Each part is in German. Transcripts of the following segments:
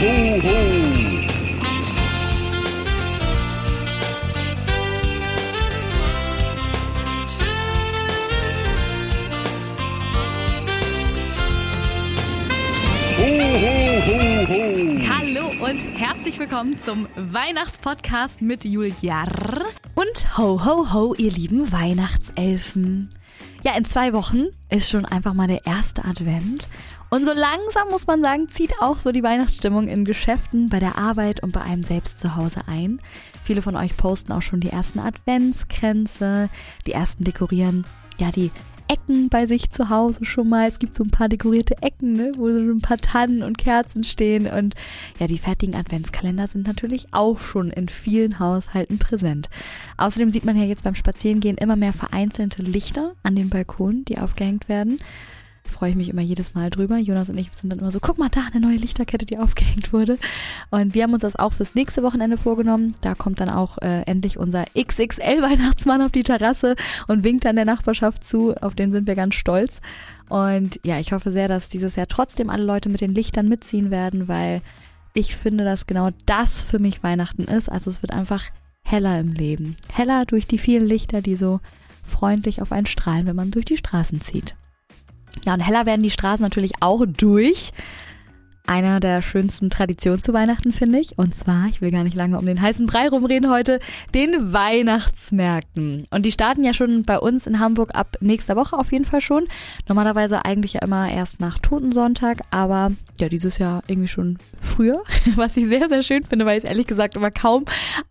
ho, ho. Hallo und herzlich willkommen zum Weihnachtspodcast mit Julia. Und ho, ho, ho, ihr lieben Weihnachtselfen. Ja, in zwei Wochen ist schon einfach mal der erste Advent. Und so langsam muss man sagen, zieht auch so die Weihnachtsstimmung in Geschäften, bei der Arbeit und bei einem selbst zu Hause ein. Viele von euch posten auch schon die ersten Adventskränze, die ersten dekorieren ja die Ecken bei sich zu Hause schon mal. Es gibt so ein paar dekorierte Ecken, ne, wo so ein paar Tannen und Kerzen stehen. Und ja, die fertigen Adventskalender sind natürlich auch schon in vielen Haushalten präsent. Außerdem sieht man ja jetzt beim Spazierengehen immer mehr vereinzelte Lichter an den Balkonen, die aufgehängt werden freue ich mich immer jedes Mal drüber. Jonas und ich sind dann immer so, guck mal da, eine neue Lichterkette, die aufgehängt wurde. Und wir haben uns das auch fürs nächste Wochenende vorgenommen. Da kommt dann auch äh, endlich unser XXL-Weihnachtsmann auf die Terrasse und winkt dann der Nachbarschaft zu. Auf den sind wir ganz stolz. Und ja, ich hoffe sehr, dass dieses Jahr trotzdem alle Leute mit den Lichtern mitziehen werden, weil ich finde, dass genau das für mich Weihnachten ist. Also es wird einfach heller im Leben. Heller durch die vielen Lichter, die so freundlich auf einen strahlen, wenn man durch die Straßen zieht. Ja, und heller werden die Straßen natürlich auch durch einer der schönsten Traditionen zu Weihnachten, finde ich. Und zwar, ich will gar nicht lange um den heißen Brei rumreden heute, den Weihnachtsmärkten. Und die starten ja schon bei uns in Hamburg ab nächster Woche auf jeden Fall schon. Normalerweise eigentlich ja immer erst nach Totensonntag, aber ja, dieses Jahr irgendwie schon früher, was ich sehr, sehr schön finde, weil ich es ehrlich gesagt immer kaum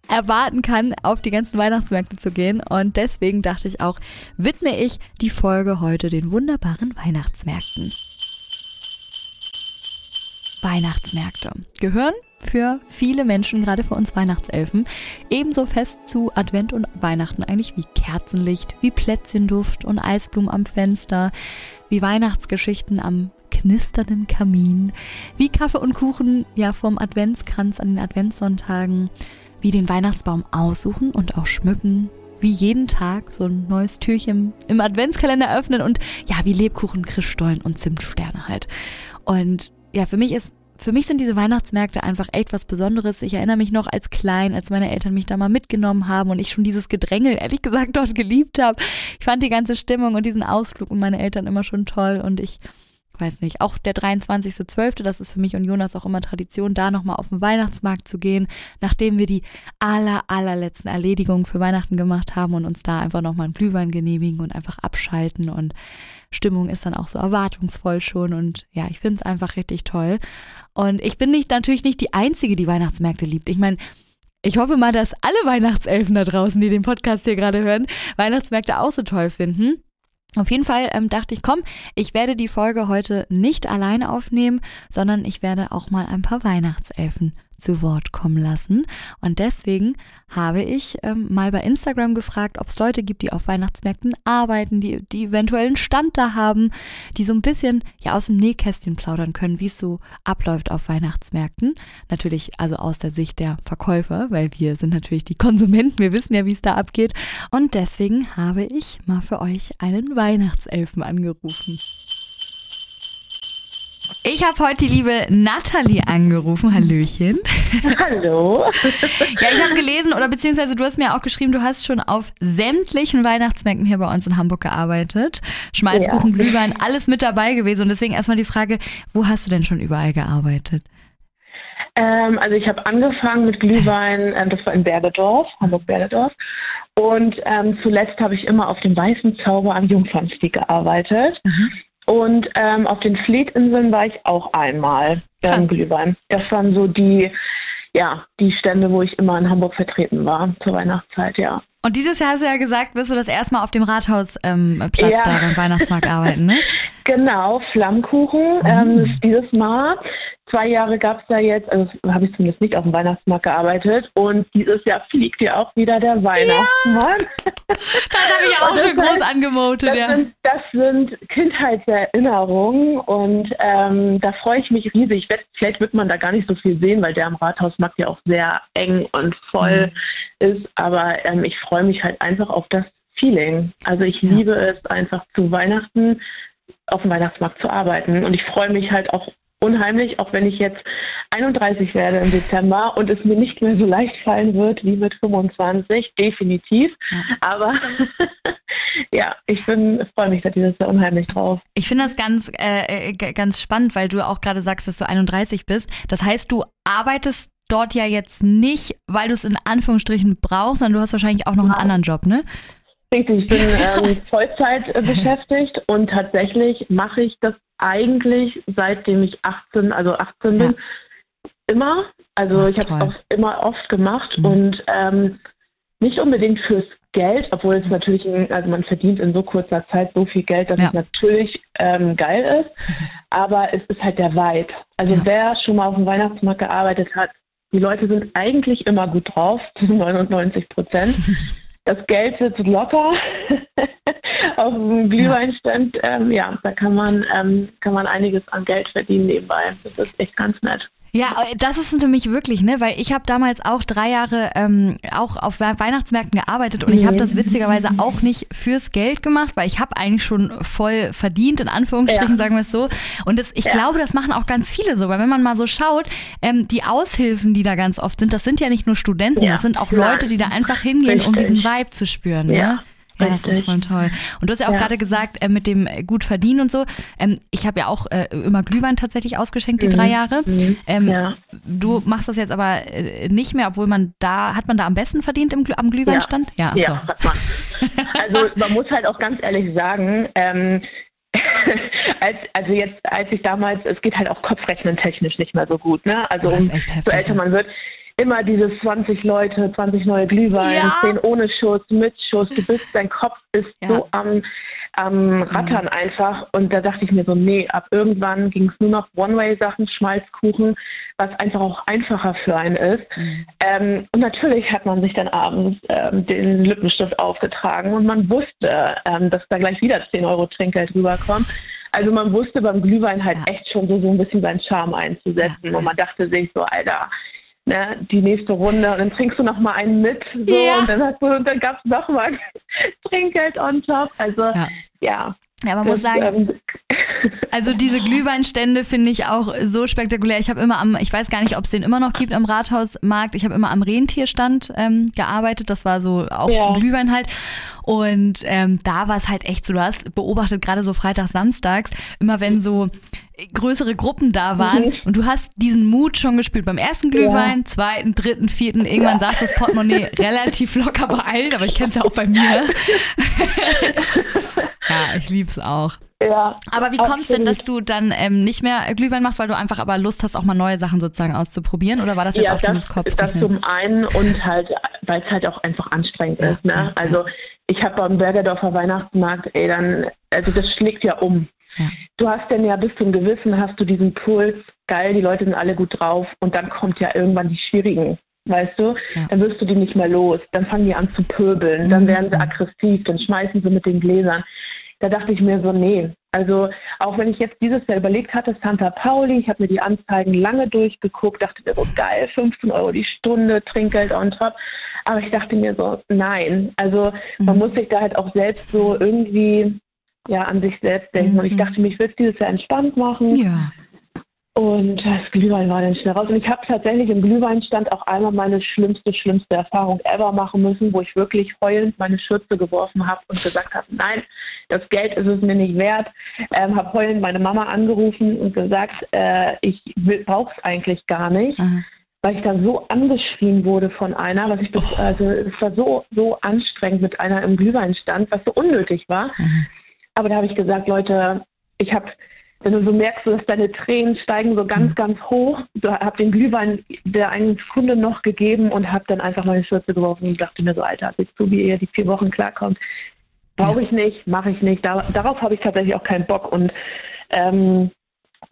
erwarten kann, auf die ganzen Weihnachtsmärkte zu gehen. Und deswegen dachte ich auch, widme ich die Folge heute den wunderbaren Weihnachtsmärkten. Weihnachtsmärkte gehören für viele Menschen, gerade für uns Weihnachtselfen, ebenso fest zu Advent und Weihnachten eigentlich wie Kerzenlicht, wie Plätzchenduft und Eisblumen am Fenster, wie Weihnachtsgeschichten am knisternden Kamin, wie Kaffee und Kuchen ja vom Adventskranz an den Adventssonntagen, wie den Weihnachtsbaum aussuchen und auch schmücken, wie jeden Tag so ein neues Türchen im Adventskalender öffnen und ja, wie Lebkuchen, Christstollen und Zimtsterne halt. Und ja, für mich ist für mich sind diese Weihnachtsmärkte einfach echt was Besonderes. Ich erinnere mich noch als klein, als meine Eltern mich da mal mitgenommen haben und ich schon dieses Gedrängel, ehrlich gesagt, dort geliebt habe. Ich fand die ganze Stimmung und diesen Ausflug und meine Eltern immer schon toll und ich weiß nicht, auch der 23.12., das ist für mich und Jonas auch immer Tradition, da nochmal auf den Weihnachtsmarkt zu gehen, nachdem wir die aller, allerletzten Erledigungen für Weihnachten gemacht haben und uns da einfach nochmal einen Glühwein genehmigen und einfach abschalten und Stimmung ist dann auch so erwartungsvoll schon und ja, ich finde es einfach richtig toll. Und ich bin nicht natürlich nicht die Einzige, die Weihnachtsmärkte liebt. Ich meine, ich hoffe mal, dass alle Weihnachtselfen da draußen, die den Podcast hier gerade hören, Weihnachtsmärkte auch so toll finden. Auf jeden Fall ähm, dachte ich, komm, ich werde die Folge heute nicht alleine aufnehmen, sondern ich werde auch mal ein paar Weihnachtselfen zu Wort kommen lassen. Und deswegen habe ich ähm, mal bei Instagram gefragt, ob es Leute gibt, die auf Weihnachtsmärkten arbeiten, die, die eventuell einen Stand da haben, die so ein bisschen ja aus dem Nähkästchen plaudern können, wie es so abläuft auf Weihnachtsmärkten. Natürlich also aus der Sicht der Verkäufer, weil wir sind natürlich die Konsumenten, wir wissen ja, wie es da abgeht. Und deswegen habe ich mal für euch einen Weihnachtselfen angerufen. Ich habe heute die liebe Nathalie angerufen. Hallöchen. Hallo. Ja, ich habe gelesen oder beziehungsweise du hast mir auch geschrieben, du hast schon auf sämtlichen Weihnachtsmärkten hier bei uns in Hamburg gearbeitet. Schmalzkuchen, ja. Glühwein, alles mit dabei gewesen. Und deswegen erstmal die Frage, wo hast du denn schon überall gearbeitet? Ähm, also ich habe angefangen mit Glühwein, ähm, das war in Bergedorf, Hamburg-Bergedorf. Und ähm, zuletzt habe ich immer auf dem Weißen Zauber am Jungfernstieg gearbeitet. Mhm. Und ähm, auf den Fleetinseln war ich auch einmal ähm, Glühwein. Das waren so die, ja, die Stände, wo ich immer in Hamburg vertreten war zur Weihnachtszeit, ja. Und dieses Jahr hast du ja gesagt, wirst du das erstmal auf dem Rathausplatz ähm, ja. da beim Weihnachtsmarkt arbeiten, ne? Genau, Flammkuchen. Oh. Ähm, dieses Mal Zwei Jahre gab es da jetzt, also habe ich zumindest nicht auf dem Weihnachtsmarkt gearbeitet. Und dieses Jahr fliegt ja auch wieder der Weihnachtsmann. Ja, das habe ich auch schon groß angemotet, das ja. Sind, das sind Kindheitserinnerungen und ähm, da freue ich mich riesig. Vielleicht wird man da gar nicht so viel sehen, weil der am Rathausmarkt ja auch sehr eng und voll mhm. Ist. Aber ähm, ich freue mich halt einfach auf das Feeling. Also ich ja. liebe es einfach zu Weihnachten auf dem Weihnachtsmarkt zu arbeiten. Und ich freue mich halt auch unheimlich, auch wenn ich jetzt 31 werde im Dezember und es mir nicht mehr so leicht fallen wird wie mit 25, definitiv. Ja. Aber ja, ich bin freue mich da dieses Jahr unheimlich drauf. Ich finde das ganz äh, äh ganz spannend, weil du auch gerade sagst, dass du 31 bist. Das heißt, du arbeitest dort ja jetzt nicht, weil du es in Anführungsstrichen brauchst, sondern du hast wahrscheinlich auch noch einen genau. anderen Job, ne? Richtig, ich bin ähm, Vollzeit äh, beschäftigt und tatsächlich mache ich das eigentlich seitdem ich 18, also 18 bin, ja. immer. Also ich habe es immer oft gemacht mhm. und ähm, nicht unbedingt fürs Geld, obwohl es natürlich, also man verdient in so kurzer Zeit so viel Geld, dass ja. es natürlich ähm, geil ist, aber es ist halt der Vibe. Also ja. wer schon mal auf dem Weihnachtsmarkt gearbeitet hat, die Leute sind eigentlich immer gut drauf, zu 99 Prozent. Das Geld wird locker auf dem Glühweinstand. Ähm, ja, da kann man, ähm, kann man einiges an Geld verdienen nebenbei. Das ist echt ganz nett. Ja, das ist nämlich wirklich, ne, weil ich habe damals auch drei Jahre ähm, auch auf Weihnachtsmärkten gearbeitet und ich habe das witzigerweise auch nicht fürs Geld gemacht, weil ich habe eigentlich schon voll verdient, in Anführungsstrichen, ja. sagen wir es so. Und das, ich ja. glaube, das machen auch ganz viele so, weil wenn man mal so schaut, ähm, die Aushilfen, die da ganz oft sind, das sind ja nicht nur Studenten, ja. das sind auch Leute, die da einfach hingehen, Richtig. um diesen Vibe zu spüren. Ne? Ja, das ist voll toll. Und du hast ja auch ja. gerade gesagt, äh, mit dem gut verdienen und so. Ähm, ich habe ja auch äh, immer Glühwein tatsächlich ausgeschenkt, die mhm. drei Jahre. Mhm. Ähm, ja. Du machst das jetzt aber äh, nicht mehr, obwohl man da, hat man da am besten verdient im, am Glühweinstand? Ja, ja, ja hat man. Also man muss halt auch ganz ehrlich sagen, ähm, als, also jetzt, als ich damals, es geht halt auch Kopfrechnen technisch nicht mehr so gut, ne? Also um, so älter man wird immer diese 20 Leute, 20 neue Glühwein, ja. 10 ohne Schuss, mit Schuss. Du bist, dein Kopf ist ja. so am, am Rattern mhm. einfach. Und da dachte ich mir so, nee, ab irgendwann ging es nur noch One-Way-Sachen, Schmalzkuchen, was einfach auch einfacher für einen ist. Mhm. Ähm, und natürlich hat man sich dann abends ähm, den Lippenstift aufgetragen und man wusste, ähm, dass da gleich wieder 10 Euro Trinkgeld rüberkommt. Also man wusste beim Glühwein halt ja. echt schon so, so ein bisschen seinen Charme einzusetzen. Und man dachte sich so, Alter, ne, die nächste Runde und dann trinkst du noch mal einen mit so ja. und dann hast du dann gab's noch mal Trinkgeld on top. Also ja. ja. Ja, man das, muss sagen, ähm, also diese Glühweinstände finde ich auch so spektakulär. Ich habe immer am, ich weiß gar nicht, ob es den immer noch gibt am Rathausmarkt. Ich habe immer am Rentierstand ähm, gearbeitet. Das war so auch ja. Glühwein halt. Und ähm, da war es halt echt so, du hast beobachtet, gerade so Freitag, Samstags, immer wenn so größere Gruppen da waren mhm. und du hast diesen Mut schon gespürt. Beim ersten Glühwein, ja. zweiten, dritten, vierten, irgendwann ja. saß das Portemonnaie relativ locker bei allen, aber ich kenne es ja auch bei mir. ja, ich lieb's auch. Ja. Aber wie kommt es denn, dass du dann ähm, nicht mehr Glühwein machst, weil du einfach aber Lust hast, auch mal neue Sachen sozusagen auszuprobieren? Oder war das jetzt ja, auch das, dieses Kopf? Das zum einen und halt, weil es halt auch einfach anstrengend ja, ist. Ne? Ja, also ich habe beim Bergerdorfer Weihnachtsmarkt, ey, dann, also das schlägt ja um. Du hast denn ja bis zum Gewissen, hast du diesen Puls, geil, die Leute sind alle gut drauf und dann kommt ja irgendwann die schwierigen weißt du, ja. dann wirst du die nicht mehr los. Dann fangen die an zu pöbeln, dann mhm. werden sie aggressiv, dann schmeißen sie mit den Gläsern da dachte ich mir so, nee. Also auch wenn ich jetzt dieses Jahr überlegt hatte, Santa Pauli, ich habe mir die Anzeigen lange durchgeguckt, dachte mir so, geil, 15 Euro die Stunde, Trinkgeld on top. Aber ich dachte mir so, nein. Also man mhm. muss sich da halt auch selbst so irgendwie ja an sich selbst denken. Mhm. Und ich mhm. dachte mir, ich will es dieses Jahr entspannt machen. Ja. Und das Glühwein war dann schnell raus. Und ich habe tatsächlich im Glühweinstand auch einmal meine schlimmste, schlimmste Erfahrung ever machen müssen, wo ich wirklich heulend meine Schürze geworfen habe und gesagt habe, nein, das Geld ist es mir nicht wert. Ähm, habe heulend meine Mama angerufen und gesagt, äh, ich brauche es eigentlich gar nicht. Mhm. Weil ich da so angeschrien wurde von einer, was ich oh. also es war so, so anstrengend mit einer im Glühweinstand, was so unnötig war. Mhm. Aber da habe ich gesagt, Leute, ich habe wenn du so merkst, dass deine Tränen steigen so ganz, mhm. ganz hoch. Du hab den Glühwein der einen Kunde noch gegeben und hab dann einfach meine Schürze geworfen und dachte mir so, Alter, siehst du, wie ihr die vier Wochen klarkommt. Brauche ich nicht, mache ich nicht. Da, darauf habe ich tatsächlich auch keinen Bock. Und ähm,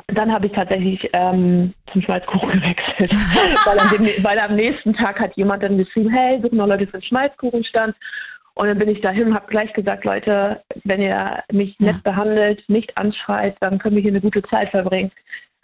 dann habe ich tatsächlich ähm, zum Schmalzkuchen gewechselt. weil, dem, weil, am nächsten Tag hat jemand dann geschrieben, hey, suchen noch Leute für den Schmalzkuchenstand. Und dann bin ich dahin und habe gleich gesagt, Leute, wenn ihr mich ja. nett behandelt, nicht anschreit, dann können wir hier eine gute Zeit verbringen.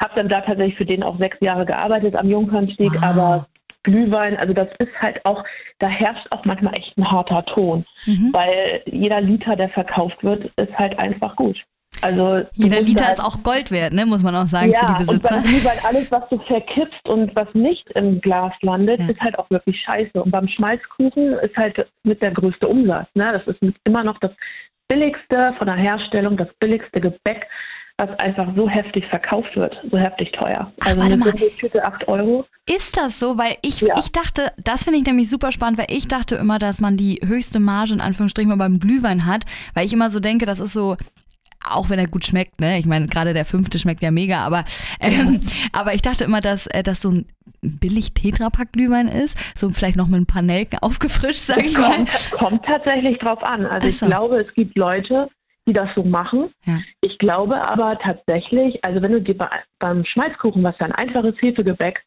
Habe dann da tatsächlich für den auch sechs Jahre gearbeitet am Jungfernstieg, wow. aber Glühwein, also das ist halt auch, da herrscht auch manchmal echt ein harter Ton, mhm. weil jeder Liter, der verkauft wird, ist halt einfach gut. Also jeder Liter halt, ist auch Gold wert, ne? muss man auch sagen ja, für die Besitzer. Und beim Glühwein alles, was du verkippst und was nicht im Glas landet, ja. ist halt auch wirklich scheiße. Und beim Schmalzkuchen ist halt mit der größte Umsatz. Ne? Das ist immer noch das billigste von der Herstellung, das billigste Gebäck was einfach so heftig verkauft wird, so heftig teuer. Ach, also eine Tüte 8 Euro. Ist das so? Weil ich, ja. ich dachte, das finde ich nämlich super spannend, weil ich dachte immer, dass man die höchste Marge in Anführungsstrichen mal beim Glühwein hat, weil ich immer so denke, das ist so auch wenn er gut schmeckt, ne? Ich meine, gerade der fünfte schmeckt ja mega, aber, ähm, aber ich dachte immer, dass äh, das so ein billig Tetrapack Glühwein ist, so vielleicht noch mit ein paar Nelken aufgefrischt, sage ich mal. Kommt, kommt tatsächlich drauf an. Also ich glaube, es gibt Leute, die das so machen. Ja. Ich glaube aber tatsächlich, also wenn du dir bei, beim Schmalzkuchen, was ja ein einfaches Hefegebäck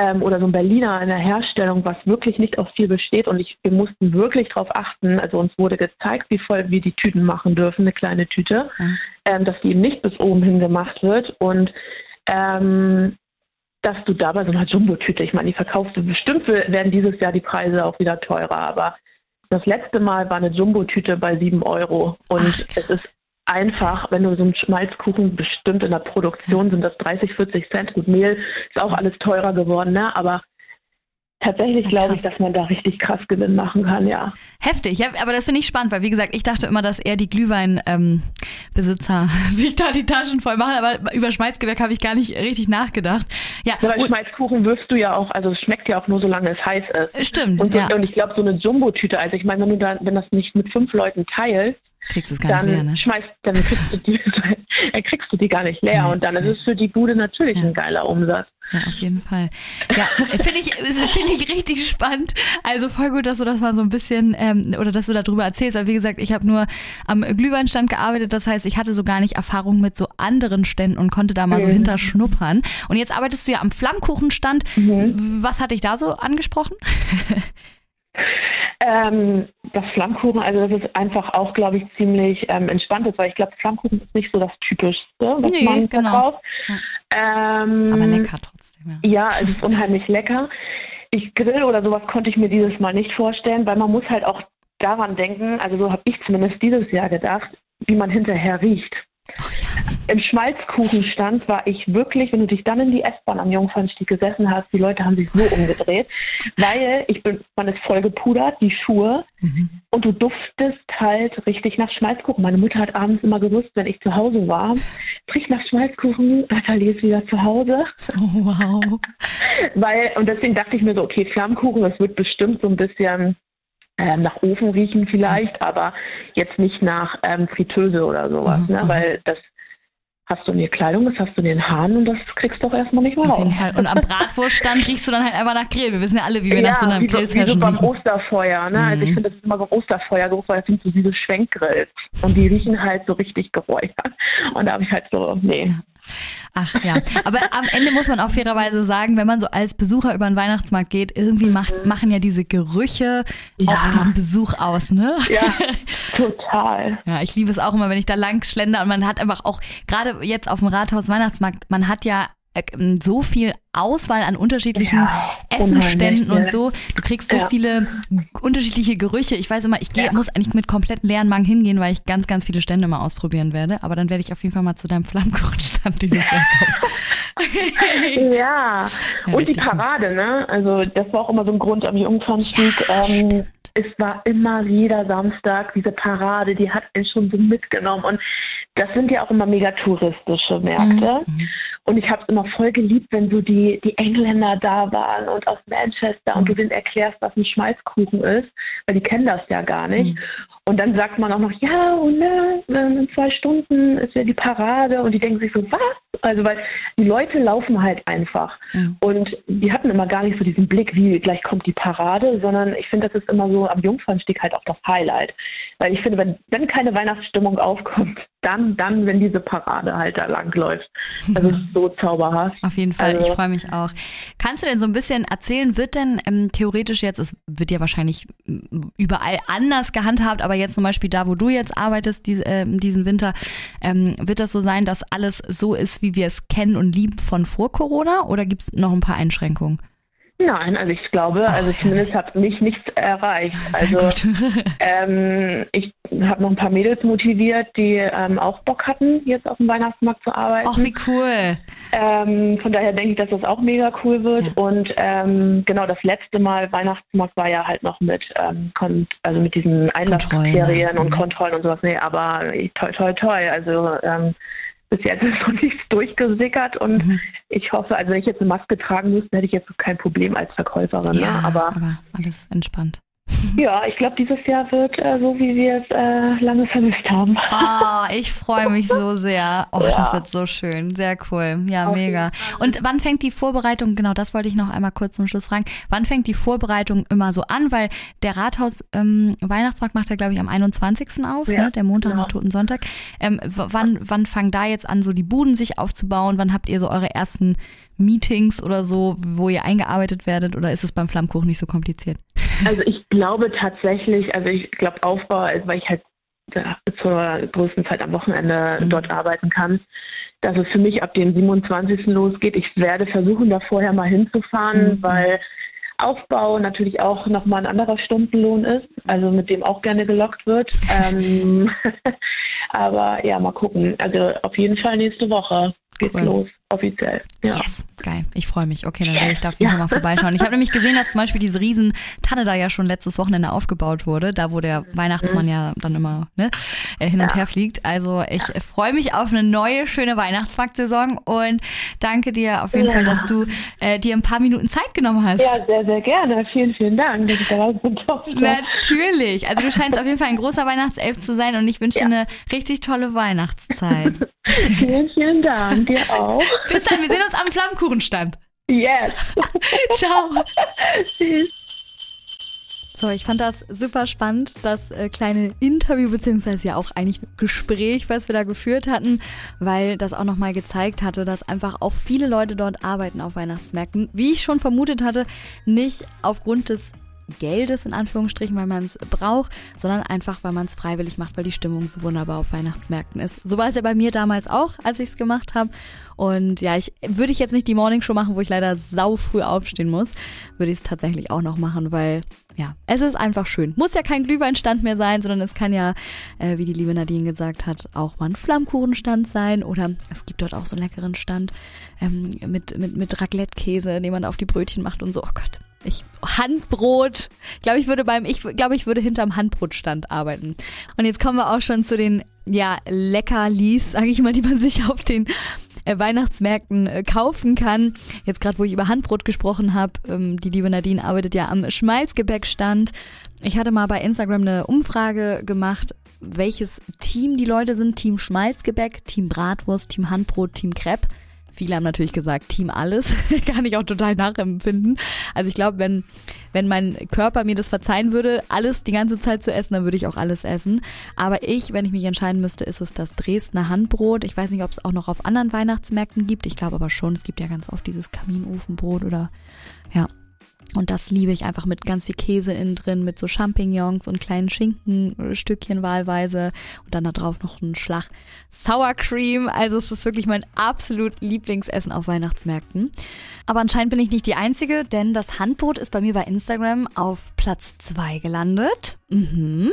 ähm, oder so ein Berliner in der Herstellung, was wirklich nicht aus viel besteht und ich, wir mussten wirklich darauf achten, also uns wurde gezeigt, wie voll wir die Tüten machen dürfen, eine kleine Tüte, ja. ähm, dass die eben nicht bis oben hin gemacht wird und ähm, dass du dabei so eine Jumbo-Tüte, ich meine, die verkaufst du bestimmt, werden dieses Jahr die Preise auch wieder teurer, aber das letzte Mal war eine Jumbo-Tüte bei 7 Euro. Und Ach. es ist einfach, wenn du so einen Schmalzkuchen bestimmt in der Produktion sind das 30, 40 Cent. Gut, Mehl ist auch alles teurer geworden, ne? Aber Tatsächlich glaube ich, dass man da richtig krass Gewinn machen kann, ja. Heftig, ja, aber das finde ich spannend, weil wie gesagt, ich dachte immer, dass eher die Glühweinbesitzer ähm, sich da die Taschen voll machen, aber über Schmalzgewerk habe ich gar nicht richtig nachgedacht. Ja, ja weil Schmalzkuchen wirst du ja auch, also es schmeckt ja auch nur, solange es heiß ist. Stimmt. Und, ja. und ich glaube, so eine Jumbo-Tüte, also ich meine, wenn du da, wenn das nicht mit fünf Leuten teilst, kriegst du es gar dann nicht leer, ne? schmeißt, dann kriegst du die, kriegst du die gar nicht leer nee, und dann nee. ist es für die Bude natürlich ja. ein geiler Umsatz. Ja, auf jeden Fall. Ja, finde ich, finde ich richtig spannend. Also voll gut, dass du das mal so ein bisschen ähm, oder dass du darüber erzählst. Weil wie gesagt, ich habe nur am Glühweinstand gearbeitet. Das heißt, ich hatte so gar nicht Erfahrung mit so anderen Ständen und konnte da mal mhm. so hinterschnuppern. Und jetzt arbeitest du ja am Flammkuchenstand. Mhm. Was hat dich da so angesprochen? Ähm, das Flammkuchen, also das ist einfach auch, glaube ich, ziemlich ähm, entspannt, weil ich glaube, Flammkuchen ist nicht so das Typischste, was nee, man genau. verkauft. Ja. Ähm, Aber lecker trotzdem. Ja. ja, es ist unheimlich lecker. Ich grill oder sowas konnte ich mir dieses Mal nicht vorstellen, weil man muss halt auch daran denken, also so habe ich zumindest dieses Jahr gedacht, wie man hinterher riecht. Oh, ja. Im Schmalzkuchenstand war ich wirklich, wenn du dich dann in die S-Bahn am Jungfernstieg gesessen hast, die Leute haben sich so umgedreht, weil ich bin, man ist voll gepudert, die Schuhe, mhm. und du duftest halt richtig nach Schmalzkuchen. Meine Mutter hat abends immer gewusst, wenn ich zu Hause war, es riecht nach Schmalzkuchen, Nathalie ist wieder zu Hause. Oh, wow. weil, und deswegen dachte ich mir so, okay, Flammkuchen, das wird bestimmt so ein bisschen ähm, nach Ofen riechen vielleicht, aber jetzt nicht nach ähm, Fritteuse oder sowas, mhm. ne? weil das hast du in die Kleidung, das hast du in den Haaren und das kriegst du doch erstmal nicht mehr Auf jeden Fall. Und am Bratwurststand riechst du dann halt einfach nach Grill. Wir wissen ja alle, wie wir ja, nach so einer Grillsession riechen. beim Osterfeuer, ne? Mhm. Also ich mhm. finde, das ist immer so ein Osterfeuergeruch, weil das sind so diese Schwenkgrills. Und die riechen halt so richtig geräuchert. Und da habe ich halt so, nee. Ja. Ach ja, aber am Ende muss man auch fairerweise sagen, wenn man so als Besucher über den Weihnachtsmarkt geht, irgendwie macht, machen ja diese Gerüche ja. auch diesen Besuch aus, ne? Ja, total. Ja, ich liebe es auch immer, wenn ich da lang schlender und man hat einfach auch, gerade jetzt auf dem Rathaus Weihnachtsmarkt, man hat ja so viel Auswahl an unterschiedlichen ja, Essenständen und so. Du kriegst so ja. viele unterschiedliche Gerüche. Ich weiß immer, ich geh, ja. muss eigentlich mit komplett leeren Magen hingehen, weil ich ganz, ganz viele Stände mal ausprobieren werde. Aber dann werde ich auf jeden Fall mal zu deinem Flammkuchenstand dieses Jahr kommen. ja, und die Parade, ne? Also das war auch immer so ein Grund am Jungfernstieg. Ähm, es war immer jeder Samstag diese Parade, die hat ihn schon so mitgenommen. Und das sind ja auch immer mega touristische Märkte. Mhm. Und ich habe es immer voll geliebt, wenn so die, die Engländer da waren und aus Manchester und du denen erklärst, was ein Schmalzkuchen ist, weil die kennen das ja gar nicht. Mhm. Und dann sagt man auch noch, ja, und ne, in zwei Stunden ist ja die Parade und die denken sich so, was? Also weil die Leute laufen halt einfach. Mhm. Und die hatten immer gar nicht so diesen Blick, wie gleich kommt die Parade, sondern ich finde, das ist immer so am Jungfernstieg halt auch das Highlight. Weil ich finde, wenn, wenn keine Weihnachtsstimmung aufkommt, dann, dann, wenn diese Parade halt da lang läuft. Das ist so zauberhaft. Auf jeden Fall, also, ich freue mich auch. Kannst du denn so ein bisschen erzählen, wird denn ähm, theoretisch jetzt, es wird ja wahrscheinlich überall anders gehandhabt, aber jetzt zum Beispiel da, wo du jetzt arbeitest, die, äh, diesen Winter, ähm, wird das so sein, dass alles so ist, wie wir es kennen und lieben von vor Corona oder gibt es noch ein paar Einschränkungen? Nein, also ich glaube, also oh, zumindest hat mich nichts erreicht. Also ähm, ich habe noch ein paar Mädels motiviert, die ähm, auch Bock hatten, jetzt auf dem Weihnachtsmarkt zu arbeiten. Ach, wie cool. Ähm, von daher denke ich, dass das auch mega cool wird. Ja. Und ähm, genau das letzte Mal Weihnachtsmarkt war ja halt noch mit, ähm, also mit diesen Einlasskriterien und mhm. Kontrollen und sowas. Nee, aber toll, toll, toll. Also ähm, bis jetzt ist noch nichts durchgesickert und mhm. ich hoffe, also wenn ich jetzt eine Maske tragen müsste, hätte ich jetzt kein Problem als Verkäuferin. Ne? Ja, ne? aber, aber alles entspannt. Ja, ich glaube, dieses Jahr wird äh, so, wie wir es äh, lange vermisst haben. Oh, ich freue mich so sehr. Oh, ja. das wird so schön. Sehr cool. Ja, Auf mega. Und wann fängt die Vorbereitung, genau das wollte ich noch einmal kurz zum Schluss fragen, wann fängt die Vorbereitung immer so an? Weil der Rathaus ähm, Weihnachtsmarkt macht ja, glaube ich, am 21. auf, ja, ne? der Montag genau. nach Toten Sonntag. Ähm, wann, wann fangen da jetzt an, so die Buden sich aufzubauen? Wann habt ihr so eure ersten Meetings oder so, wo ihr eingearbeitet werdet? Oder ist es beim Flammkuchen nicht so kompliziert? Also ich glaube tatsächlich, also ich glaube Aufbau, weil ich halt zur größten Zeit am Wochenende mhm. dort arbeiten kann, dass es für mich ab dem 27. losgeht. Ich werde versuchen, da vorher mal hinzufahren, mhm. weil Aufbau natürlich auch nochmal ein anderer Stundenlohn ist, also mit dem auch gerne gelockt wird. ähm, aber ja, mal gucken. Also auf jeden Fall nächste Woche geht's cool. los offiziell. Ja. Yes, geil. Ich freue mich. Okay, dann werde ich da auf jeden Fall mal vorbeischauen. Ich habe nämlich gesehen, dass zum Beispiel diese riesen Tanne da ja schon letztes Wochenende aufgebaut wurde, da wo der Weihnachtsmann mhm. ja dann immer ne, äh, hin und ja. her fliegt. Also ich freue mich auf eine neue, schöne Weihnachtsmarktsaison und danke dir auf jeden ja. Fall, dass du äh, dir ein paar Minuten Zeit genommen hast. Ja, sehr, sehr gerne. Vielen, vielen Dank, dass ich dabei bin. Natürlich. Also du scheinst auf jeden Fall ein großer Weihnachtself zu sein und ich wünsche dir eine richtig tolle Weihnachtszeit. vielen, vielen Dank. Dir auch. Bis dann, wir sehen uns am Flammkuchenstand. Yes. Ciao. Tschüss. So, ich fand das super spannend, das äh, kleine Interview, beziehungsweise ja auch eigentlich Gespräch, was wir da geführt hatten, weil das auch nochmal gezeigt hatte, dass einfach auch viele Leute dort arbeiten auf Weihnachtsmärkten. Wie ich schon vermutet hatte, nicht aufgrund des Geldes in Anführungsstrichen, weil man es braucht, sondern einfach, weil man es freiwillig macht, weil die Stimmung so wunderbar auf Weihnachtsmärkten ist. So war es ja bei mir damals auch, als ich es gemacht habe. Und ja, ich würde ich jetzt nicht die Morning Show machen, wo ich leider sau früh aufstehen muss, würde ich es tatsächlich auch noch machen, weil ja, es ist einfach schön. Muss ja kein Glühweinstand mehr sein, sondern es kann ja, äh, wie die liebe Nadine gesagt hat, auch mal ein Flammkuchenstand sein oder es gibt dort auch so einen leckeren Stand ähm, mit, mit, mit Raclette-Käse, den man auf die Brötchen macht und so. Oh Gott, ich Handbrot. Ich glaube, ich würde beim ich glaube, ich würde hinterm Handbrotstand arbeiten. Und jetzt kommen wir auch schon zu den ja Leckerlis, sage ich mal, die man sich auf den äh, Weihnachtsmärkten äh, kaufen kann. Jetzt gerade, wo ich über Handbrot gesprochen habe, ähm, die liebe Nadine arbeitet ja am Schmalzgebäckstand. Ich hatte mal bei Instagram eine Umfrage gemacht, welches Team die Leute sind. Team Schmalzgebäck, Team Bratwurst, Team Handbrot, Team Crepe. Viele haben natürlich gesagt, Team alles. Kann ich auch total nachempfinden. Also ich glaube, wenn, wenn mein Körper mir das verzeihen würde, alles die ganze Zeit zu essen, dann würde ich auch alles essen. Aber ich, wenn ich mich entscheiden müsste, ist es das Dresdner Handbrot. Ich weiß nicht, ob es auch noch auf anderen Weihnachtsmärkten gibt. Ich glaube aber schon. Es gibt ja ganz oft dieses Kaminofenbrot oder ja, und das liebe ich einfach mit ganz viel Käse innen drin, mit so Champignons und kleinen Schinkenstückchen wahlweise und dann da drauf noch ein Schlag Sour Cream. Also es ist wirklich mein absolut Lieblingsessen auf Weihnachtsmärkten. Aber anscheinend bin ich nicht die Einzige, denn das Handbrot ist bei mir bei Instagram auf Platz zwei gelandet. Mhm.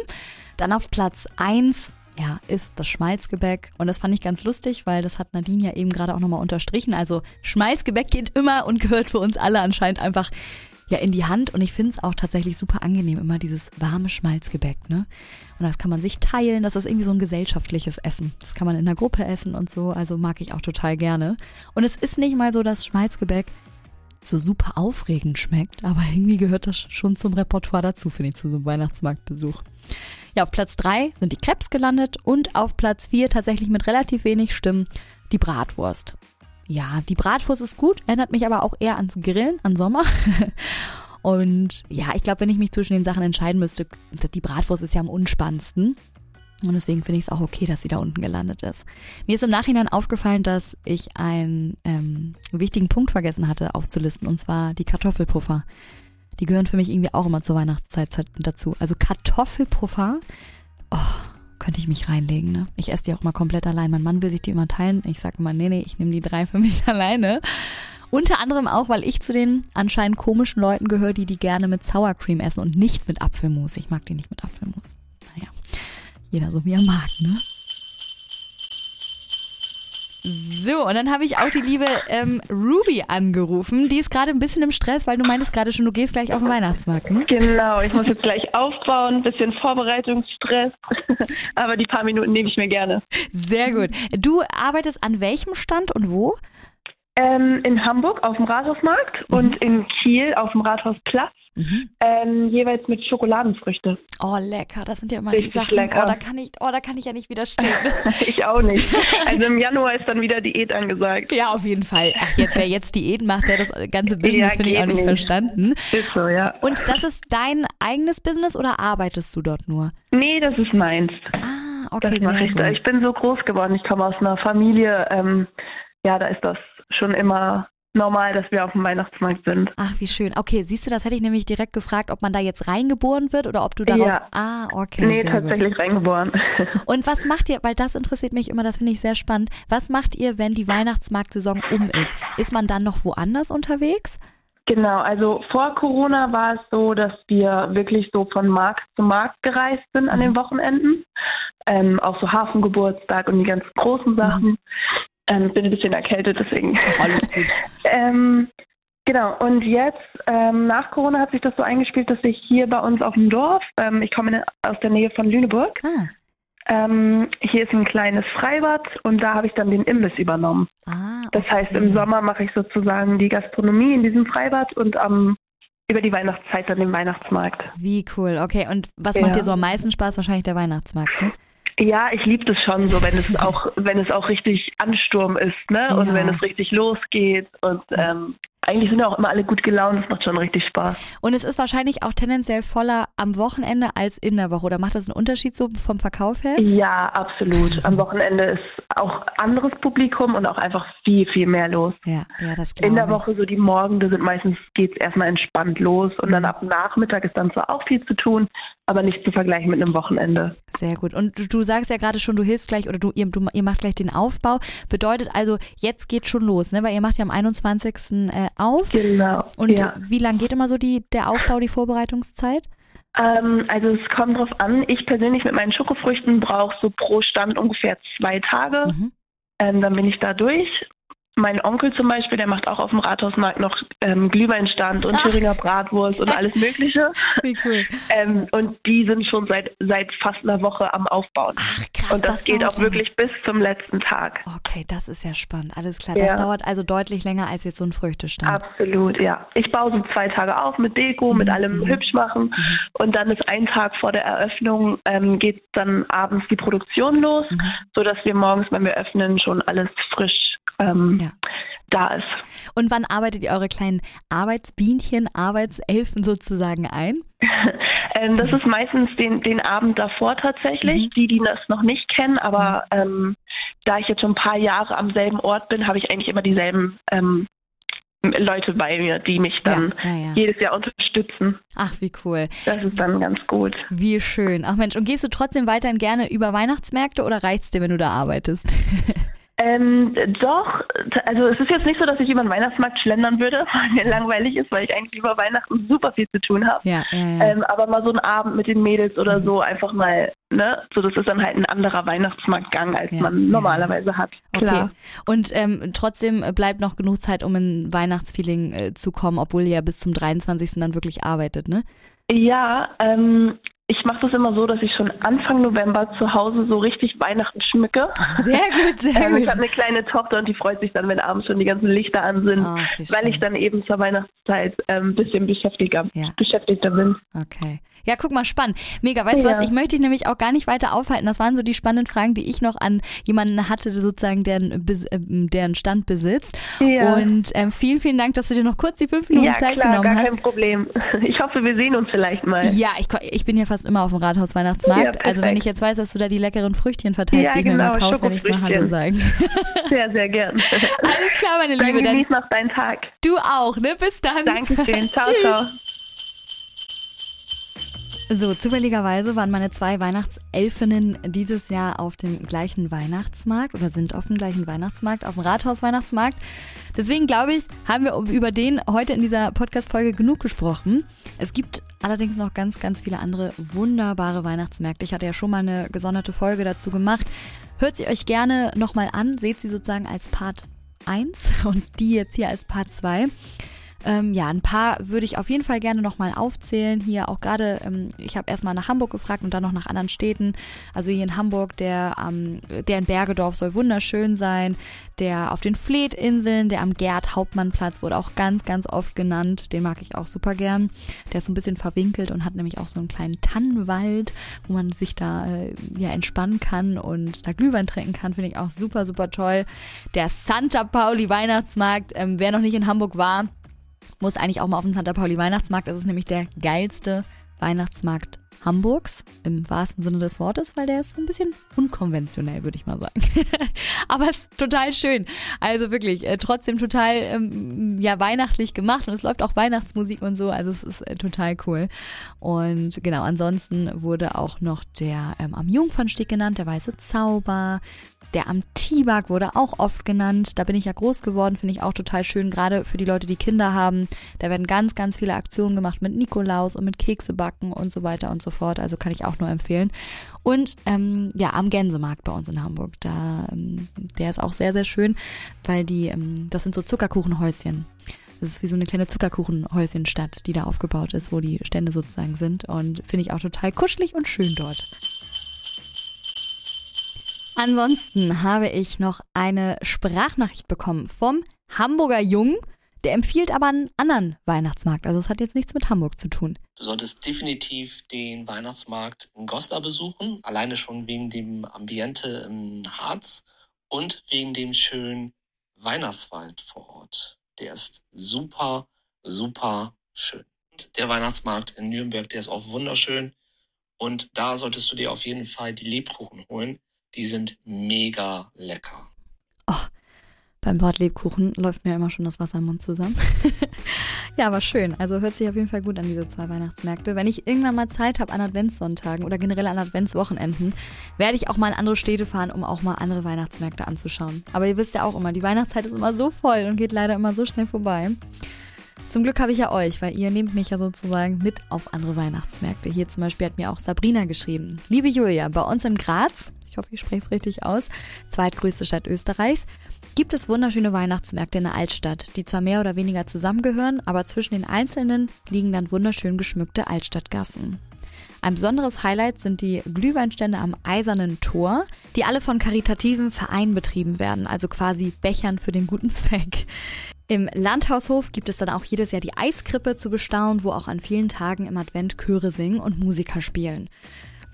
Dann auf Platz eins ja, ist das Schmalzgebäck. Und das fand ich ganz lustig, weil das hat Nadine ja eben gerade auch nochmal unterstrichen. Also Schmalzgebäck geht immer und gehört für uns alle anscheinend einfach ja in die Hand und ich finde es auch tatsächlich super angenehm, immer dieses warme Schmalzgebäck, ne? Und das kann man sich teilen, das ist irgendwie so ein gesellschaftliches Essen. Das kann man in der Gruppe essen und so, also mag ich auch total gerne. Und es ist nicht mal so, dass Schmalzgebäck so super aufregend schmeckt, aber irgendwie gehört das schon zum Repertoire dazu, finde ich, zu so einem Weihnachtsmarktbesuch. Ja, auf Platz drei sind die Krebs gelandet und auf Platz vier tatsächlich mit relativ wenig Stimmen die Bratwurst. Ja, die Bratwurst ist gut, erinnert mich aber auch eher ans Grillen, an Sommer. Und ja, ich glaube, wenn ich mich zwischen den Sachen entscheiden müsste, die Bratwurst ist ja am unspannendsten. Und deswegen finde ich es auch okay, dass sie da unten gelandet ist. Mir ist im Nachhinein aufgefallen, dass ich einen ähm, wichtigen Punkt vergessen hatte aufzulisten, und zwar die Kartoffelpuffer. Die gehören für mich irgendwie auch immer zur Weihnachtszeit dazu. Also Kartoffelpuffer, oh, könnte ich mich reinlegen. Ne? Ich esse die auch mal komplett allein. Mein Mann will sich die immer teilen. Ich sage immer, nee, nee, ich nehme die drei für mich alleine. Unter anderem auch, weil ich zu den anscheinend komischen Leuten gehöre, die die gerne mit Sour Cream essen und nicht mit Apfelmus. Ich mag die nicht mit Apfelmus. Naja, jeder so wie er mag, ne? So, und dann habe ich auch die liebe ähm, Ruby angerufen. Die ist gerade ein bisschen im Stress, weil du meintest gerade schon, du gehst gleich auf den Weihnachtsmarkt, ne? Genau, ich muss jetzt gleich aufbauen, ein bisschen Vorbereitungsstress. Aber die paar Minuten nehme ich mir gerne. Sehr gut. Du arbeitest an welchem Stand und wo? Ähm, in Hamburg auf dem Rathausmarkt mhm. und in Kiel auf dem Rathausplatz. Mhm. Ähm, jeweils mit Schokoladenfrüchte. Oh, lecker. Das sind ja immer Richtig die Sachen. Lecker. Oh, da kann ich, oh, da kann ich ja nicht widerstehen. ich auch nicht. Also im Januar ist dann wieder Diät angesagt. Ja, auf jeden Fall. Ach, jetzt, wer jetzt Diät macht, der das ganze Business ja, finde ich auch nicht, nicht, verstanden. Ist so, ja. Und das ist dein eigenes Business oder arbeitest du dort nur? Nee, das ist meins. Ah, okay. Das mache ich. Gut. Ich bin so groß geworden. Ich komme aus einer Familie, ähm, ja, da ist das schon immer normal, dass wir auf dem Weihnachtsmarkt sind. Ach, wie schön. Okay, siehst du, das hätte ich nämlich direkt gefragt, ob man da jetzt reingeboren wird oder ob du daraus. Ja. Ah, okay. Nee, tatsächlich gut. reingeboren. Und was macht ihr, weil das interessiert mich immer, das finde ich sehr spannend. Was macht ihr, wenn die Weihnachtsmarktsaison um ist? Ist man dann noch woanders unterwegs? Genau, also vor Corona war es so, dass wir wirklich so von Markt zu Markt gereist sind an mhm. den Wochenenden. Ähm, auch so Hafengeburtstag und die ganz großen Sachen. Mhm. Ähm, bin ein bisschen erkältet, deswegen. Ach, alles gut. ähm, genau, und jetzt, ähm, nach Corona hat sich das so eingespielt, dass ich hier bei uns auf dem Dorf, ähm, ich komme aus der Nähe von Lüneburg, ah. Ähm, hier ist ein kleines Freibad und da habe ich dann den Imbiss übernommen. Ah, okay. Das heißt, im Sommer mache ich sozusagen die Gastronomie in diesem Freibad und am über die Weihnachtszeit dann den Weihnachtsmarkt. Wie cool. Okay, und was ja. macht dir so am meisten Spaß? Wahrscheinlich der Weihnachtsmarkt, ne? Ja, ich liebe das schon so, wenn es auch, wenn es auch richtig Ansturm ist, ne? Und ja. wenn es richtig losgeht und ähm, eigentlich sind ja auch immer alle gut gelaunt, es macht schon richtig Spaß. Und es ist wahrscheinlich auch tendenziell voller am Wochenende als in der Woche. Oder macht das einen Unterschied so vom Verkauf her? Ja, absolut. Am Wochenende ist auch anderes Publikum und auch einfach viel, viel mehr los. Ja, ja, das In der Woche so die Morgende sind meistens, geht es erstmal entspannt los und mhm. dann ab Nachmittag ist dann zwar auch viel zu tun, aber nicht zu vergleichen mit einem Wochenende. Sehr gut. Und du, du sagst ja gerade schon, du hilfst gleich oder du ihr, du, ihr macht gleich den Aufbau. Bedeutet also, jetzt geht schon los, ne? Weil ihr macht ja am 21. Auf. Genau. Und ja. wie lange geht immer so die, der Aufbau, die Vorbereitungszeit? Ähm, also es kommt drauf an. Ich persönlich mit meinen Schokofrüchten brauche so pro Stand ungefähr zwei Tage. Mhm. Ähm, dann bin ich da durch mein Onkel zum Beispiel, der macht auch auf dem Rathausmarkt noch ähm, Glühweinstand und Thüringer Bratwurst und alles Mögliche. Wie cool. Ähm, und die sind schon seit, seit fast einer Woche am Aufbauen. Ach, krass. Und das, das geht auch wirklich bis zum letzten Tag. Okay, das ist ja spannend. Alles klar. Das ja. dauert also deutlich länger als jetzt so ein Früchtestand. Absolut, ja. Ich baue so zwei Tage auf mit Deko, mhm. mit allem mhm. hübsch machen. Mhm. Und dann ist ein Tag vor der Eröffnung, ähm, geht dann abends die Produktion los, mhm. sodass wir morgens, wenn wir öffnen, schon alles frisch ähm, ja. da ist. Und wann arbeitet ihr eure kleinen Arbeitsbienchen, Arbeitselfen sozusagen ein? ähm, das ist meistens den, den Abend davor tatsächlich, mhm. die, die das noch nicht kennen, aber mhm. ähm, da ich jetzt schon ein paar Jahre am selben Ort bin, habe ich eigentlich immer dieselben ähm, Leute bei mir, die mich dann ja, ja, ja. jedes Jahr unterstützen. Ach, wie cool. Das ist dann ganz gut. Wie schön. Ach Mensch, und gehst du trotzdem weiterhin gerne über Weihnachtsmärkte oder reicht es dir, wenn du da arbeitest? Ähm, doch, also es ist jetzt nicht so, dass ich über den Weihnachtsmarkt schlendern würde, weil mir langweilig ist, weil ich eigentlich über Weihnachten super viel zu tun habe. Ja, ja, ja. Ähm, aber mal so ein Abend mit den Mädels oder mhm. so einfach mal, ne? So, das ist dann halt ein anderer Weihnachtsmarktgang, als ja, man normalerweise hat. Klar. Okay. Und ähm, trotzdem bleibt noch genug Zeit, um in Weihnachtsfeeling äh, zu kommen, obwohl ihr ja bis zum 23. dann wirklich arbeitet, ne? Ja, ähm, ich mache das immer so, dass ich schon Anfang November zu Hause so richtig Weihnachten schmücke. Sehr gut, sehr ähm, gut. Ich habe eine kleine Tochter und die freut sich dann, wenn abends schon die ganzen Lichter an sind, oh, weil ich dann eben zur Weihnachtszeit ein ähm, bisschen beschäftigter, ja. beschäftigter bin. Okay. Ja, guck mal, spannend. Mega. Weißt ja. du was? Ich möchte dich nämlich auch gar nicht weiter aufhalten. Das waren so die spannenden Fragen, die ich noch an jemanden hatte, sozusagen, deren, ähm, deren Stand besitzt. Ja. Und ähm, vielen, vielen Dank, dass du dir noch kurz die fünf Minuten ja, Zeit klar, genommen gar hast. kein Problem. Ich hoffe, wir sehen uns vielleicht mal. Ja, ich, ich bin ja fast immer auf dem Rathaus Weihnachtsmarkt. also wenn ich jetzt weiß, dass du da die leckeren Früchtchen verteilst, die ich genau, mir mal kaufe, wenn ich mal Hallo sagen. Sehr, sehr gern. Alles klar, meine Liebe. Dann genieß noch deinen Tag. Du auch, ne? Bis dann. Dankeschön. Ciao, ciao. So, zufälligerweise waren meine zwei Weihnachtselfinnen dieses Jahr auf dem gleichen Weihnachtsmarkt oder sind auf dem gleichen Weihnachtsmarkt, auf dem Rathaus-Weihnachtsmarkt. Deswegen glaube ich, haben wir über den heute in dieser Podcast-Folge genug gesprochen. Es gibt allerdings noch ganz, ganz viele andere wunderbare Weihnachtsmärkte. Ich hatte ja schon mal eine gesonderte Folge dazu gemacht. Hört sie euch gerne nochmal an, seht sie sozusagen als Part 1 und die jetzt hier als Part 2. Ähm, ja, ein paar würde ich auf jeden Fall gerne nochmal aufzählen. Hier auch gerade, ähm, ich habe erstmal nach Hamburg gefragt und dann noch nach anderen Städten. Also hier in Hamburg, der, ähm, der in Bergedorf soll wunderschön sein. Der auf den Fleetinseln, der am Gerd-Hauptmann-Platz wurde auch ganz, ganz oft genannt. Den mag ich auch super gern. Der ist so ein bisschen verwinkelt und hat nämlich auch so einen kleinen Tannenwald, wo man sich da äh, ja entspannen kann und da Glühwein trinken kann. Finde ich auch super, super toll. Der Santa Pauli Weihnachtsmarkt, ähm, wer noch nicht in Hamburg war, muss eigentlich auch mal auf den Santa Pauli Weihnachtsmarkt. Das ist nämlich der geilste Weihnachtsmarkt Hamburgs, im wahrsten Sinne des Wortes, weil der ist so ein bisschen unkonventionell, würde ich mal sagen. Aber es ist total schön. Also wirklich, äh, trotzdem total ähm, ja weihnachtlich gemacht und es läuft auch Weihnachtsmusik und so, also es ist äh, total cool. Und genau, ansonsten wurde auch noch der ähm, am Jungfernstieg genannt, der weiße Zauber, der am Tibak wurde auch oft genannt. Da bin ich ja groß geworden, finde ich auch total schön, gerade für die Leute, die Kinder haben. Da werden ganz, ganz viele Aktionen gemacht mit Nikolaus und mit Keksebacken und so weiter und so fort. Also kann ich auch nur empfehlen. Und ähm, ja, am Gänsemarkt bei uns in Hamburg. Da, ähm, der ist auch sehr, sehr schön, weil die, ähm, das sind so Zuckerkuchenhäuschen. Das ist wie so eine kleine Zuckerkuchenhäuschenstadt, die da aufgebaut ist, wo die Stände sozusagen sind. Und finde ich auch total kuschelig und schön dort. Ansonsten habe ich noch eine Sprachnachricht bekommen vom Hamburger Jung. Der empfiehlt aber einen anderen Weihnachtsmarkt. Also es hat jetzt nichts mit Hamburg zu tun. Du solltest definitiv den Weihnachtsmarkt in Goslar besuchen. Alleine schon wegen dem Ambiente im Harz und wegen dem schönen Weihnachtswald vor Ort. Der ist super, super schön. Der Weihnachtsmarkt in Nürnberg, der ist auch wunderschön. Und da solltest du dir auf jeden Fall die Lebkuchen holen. Die sind mega lecker. Oh, beim Wort Lebkuchen läuft mir immer schon das Wasser im Mund zusammen. ja, aber schön. Also hört sich auf jeden Fall gut an, diese zwei Weihnachtsmärkte. Wenn ich irgendwann mal Zeit habe an Adventssonntagen oder generell an Adventswochenenden, werde ich auch mal in andere Städte fahren, um auch mal andere Weihnachtsmärkte anzuschauen. Aber ihr wisst ja auch immer, die Weihnachtszeit ist immer so voll und geht leider immer so schnell vorbei. Zum Glück habe ich ja euch, weil ihr nehmt mich ja sozusagen mit auf andere Weihnachtsmärkte. Hier zum Beispiel hat mir auch Sabrina geschrieben. Liebe Julia, bei uns in Graz ich hoffe, ich spreche es richtig aus, zweitgrößte Stadt Österreichs, gibt es wunderschöne Weihnachtsmärkte in der Altstadt, die zwar mehr oder weniger zusammengehören, aber zwischen den einzelnen liegen dann wunderschön geschmückte Altstadtgassen. Ein besonderes Highlight sind die Glühweinstände am Eisernen Tor, die alle von karitativen Vereinen betrieben werden, also quasi Bechern für den guten Zweck. Im Landhaushof gibt es dann auch jedes Jahr die Eiskrippe zu bestaunen, wo auch an vielen Tagen im Advent Chöre singen und Musiker spielen.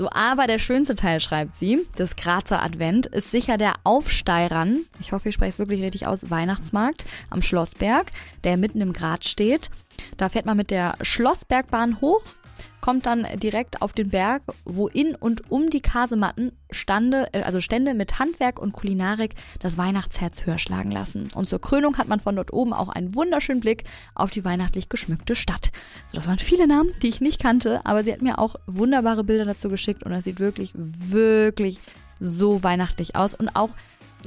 So, aber der schönste Teil, schreibt sie, des Grazer Advent, ist sicher der Aufsteirern, ich hoffe, ich spreche es wirklich richtig aus, Weihnachtsmarkt am Schlossberg, der mitten im Grat steht. Da fährt man mit der Schlossbergbahn hoch kommt dann direkt auf den Berg, wo in und um die Kasematten Stande, äh, also Stände mit Handwerk und Kulinarik das Weihnachtsherz höher schlagen lassen. Und zur Krönung hat man von dort oben auch einen wunderschönen Blick auf die weihnachtlich geschmückte Stadt. So, das waren viele Namen, die ich nicht kannte, aber sie hat mir auch wunderbare Bilder dazu geschickt und das sieht wirklich, wirklich so weihnachtlich aus und auch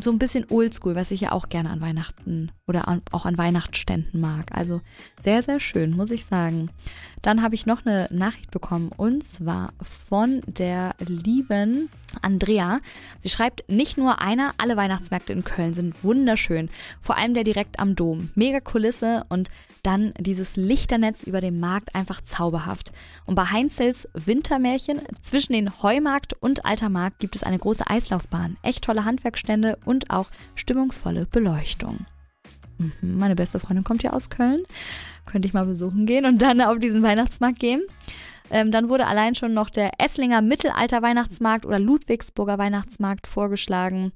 so ein bisschen oldschool, was ich ja auch gerne an Weihnachten oder auch an Weihnachtsständen mag. Also sehr, sehr schön, muss ich sagen. Dann habe ich noch eine Nachricht bekommen und zwar von der lieben Andrea. Sie schreibt, nicht nur einer, alle Weihnachtsmärkte in Köln sind wunderschön. Vor allem der direkt am Dom. Mega Kulisse und dann dieses Lichternetz über dem Markt einfach zauberhaft. Und bei Heinzels Wintermärchen zwischen den Heumarkt und Alter Markt gibt es eine große Eislaufbahn, echt tolle Handwerkstände und auch stimmungsvolle Beleuchtung. Mhm, meine beste Freundin kommt ja aus Köln. Könnte ich mal besuchen gehen und dann auf diesen Weihnachtsmarkt gehen. Ähm, dann wurde allein schon noch der Esslinger Mittelalter Weihnachtsmarkt oder Ludwigsburger Weihnachtsmarkt vorgeschlagen.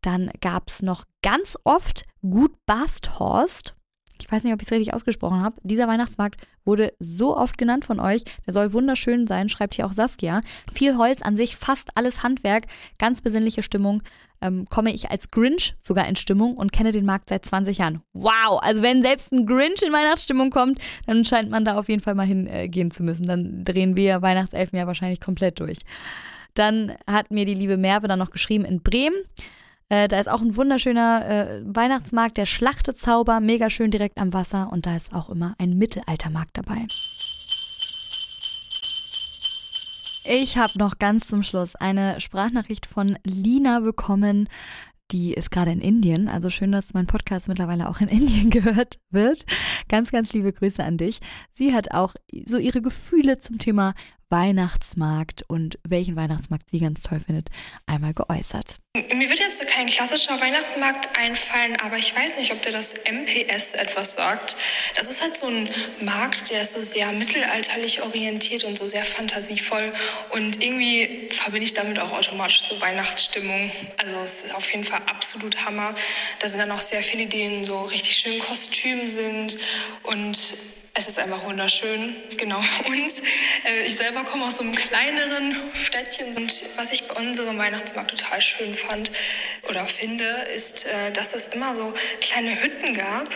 Dann gab es noch ganz oft Gut Basthorst ich weiß nicht, ob ich es richtig ausgesprochen habe, dieser Weihnachtsmarkt wurde so oft genannt von euch. Der soll wunderschön sein, schreibt hier auch Saskia. Viel Holz an sich, fast alles Handwerk, ganz besinnliche Stimmung. Ähm, komme ich als Grinch sogar in Stimmung und kenne den Markt seit 20 Jahren. Wow! Also wenn selbst ein Grinch in Weihnachtsstimmung kommt, dann scheint man da auf jeden Fall mal hingehen äh, zu müssen. Dann drehen wir Weihnachtselfen ja wahrscheinlich komplett durch. Dann hat mir die liebe Merve dann noch geschrieben in Bremen. Äh, da ist auch ein wunderschöner äh, Weihnachtsmarkt, der Schlachtezauber, mega schön direkt am Wasser und da ist auch immer ein Mittelaltermarkt dabei. Ich habe noch ganz zum Schluss eine Sprachnachricht von Lina bekommen. Die ist gerade in Indien. Also schön, dass mein Podcast mittlerweile auch in Indien gehört wird. Ganz, ganz liebe Grüße an dich. Sie hat auch so ihre Gefühle zum Thema Weihnachtsmarkt und welchen Weihnachtsmarkt sie ganz toll findet, einmal geäußert. Mir wird jetzt kein klassischer Weihnachtsmarkt einfallen, aber ich weiß nicht, ob dir das MPS etwas sagt. Das ist halt so ein Markt, der ist so sehr mittelalterlich orientiert und so sehr fantasievoll. Und irgendwie verbinde ich damit auch automatisch so Weihnachtsstimmung. Also es ist auf jeden Fall absolut Hammer. Da sind dann auch sehr viele, die in so richtig schönen Kostümen sind und es ist einfach wunderschön, genau. Und äh, ich selber komme aus so einem kleineren Städtchen. Und was ich bei unserem Weihnachtsmarkt total schön fand oder finde, ist, äh, dass es immer so kleine Hütten gab,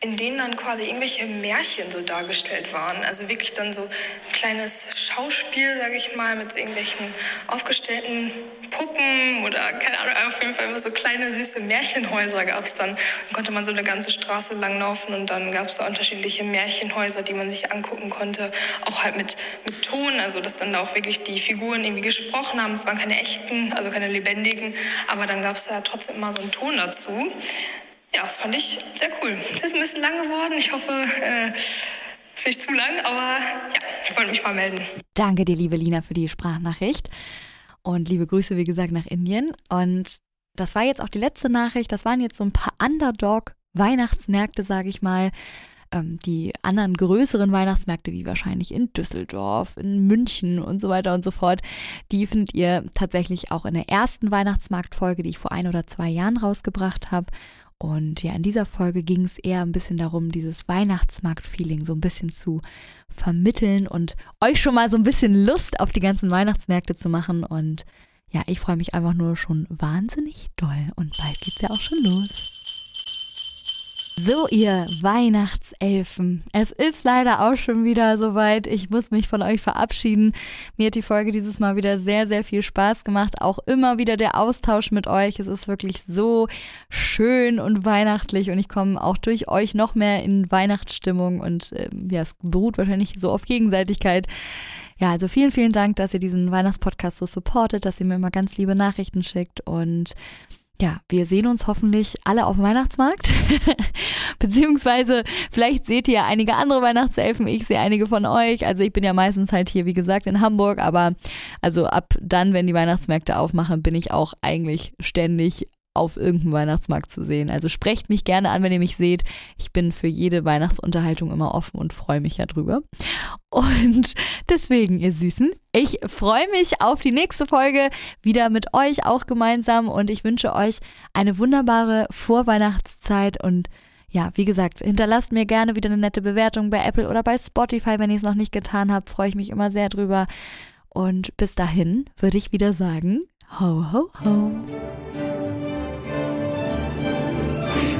in denen dann quasi irgendwelche Märchen so dargestellt waren. Also wirklich dann so ein kleines Schauspiel, sage ich mal, mit so irgendwelchen aufgestellten Puppen oder keine Ahnung, auf jeden Fall so kleine süße Märchenhäuser gab es dann. Dann konnte man so eine ganze Straße lang laufen und dann gab es da unterschiedliche Märchenhäuser, die man sich angucken konnte. Auch halt mit, mit Ton, also dass dann da auch wirklich die Figuren irgendwie gesprochen haben. Es waren keine echten, also keine lebendigen, aber dann gab es da trotzdem immer so einen Ton dazu. Ja, das fand ich sehr cool. Es ist ein bisschen lang geworden. Ich hoffe, äh, ist nicht zu lang, aber ja, ich wollte mich mal melden. Danke dir, liebe Lina, für die Sprachnachricht. Und liebe Grüße, wie gesagt, nach Indien. Und das war jetzt auch die letzte Nachricht. Das waren jetzt so ein paar Underdog-Weihnachtsmärkte, sage ich mal. Ähm, die anderen größeren Weihnachtsmärkte, wie wahrscheinlich in Düsseldorf, in München und so weiter und so fort, die findet ihr tatsächlich auch in der ersten Weihnachtsmarktfolge, die ich vor ein oder zwei Jahren rausgebracht habe. Und ja, in dieser Folge ging es eher ein bisschen darum, dieses Weihnachtsmarkt-Feeling so ein bisschen zu vermitteln und euch schon mal so ein bisschen Lust auf die ganzen Weihnachtsmärkte zu machen. Und ja, ich freue mich einfach nur schon wahnsinnig doll. Und bald geht's ja auch schon los. So, ihr Weihnachtselfen. Es ist leider auch schon wieder soweit. Ich muss mich von euch verabschieden. Mir hat die Folge dieses Mal wieder sehr, sehr viel Spaß gemacht. Auch immer wieder der Austausch mit euch. Es ist wirklich so schön und weihnachtlich und ich komme auch durch euch noch mehr in Weihnachtsstimmung und äh, ja, es beruht wahrscheinlich so auf Gegenseitigkeit. Ja, also vielen, vielen Dank, dass ihr diesen Weihnachtspodcast so supportet, dass ihr mir immer ganz liebe Nachrichten schickt und ja, wir sehen uns hoffentlich alle auf dem Weihnachtsmarkt. Beziehungsweise vielleicht seht ihr einige andere Weihnachtselfen. Ich sehe einige von euch. Also ich bin ja meistens halt hier, wie gesagt, in Hamburg. Aber also ab dann, wenn die Weihnachtsmärkte aufmachen, bin ich auch eigentlich ständig auf irgendeinem Weihnachtsmarkt zu sehen. Also sprecht mich gerne an, wenn ihr mich seht. Ich bin für jede Weihnachtsunterhaltung immer offen und freue mich ja drüber. Und deswegen, ihr Süßen, ich freue mich auf die nächste Folge wieder mit euch auch gemeinsam und ich wünsche euch eine wunderbare Vorweihnachtszeit und ja, wie gesagt, hinterlasst mir gerne wieder eine nette Bewertung bei Apple oder bei Spotify, wenn ihr es noch nicht getan habt. Freue ich mich immer sehr drüber. Und bis dahin würde ich wieder sagen, ho, ho, ho.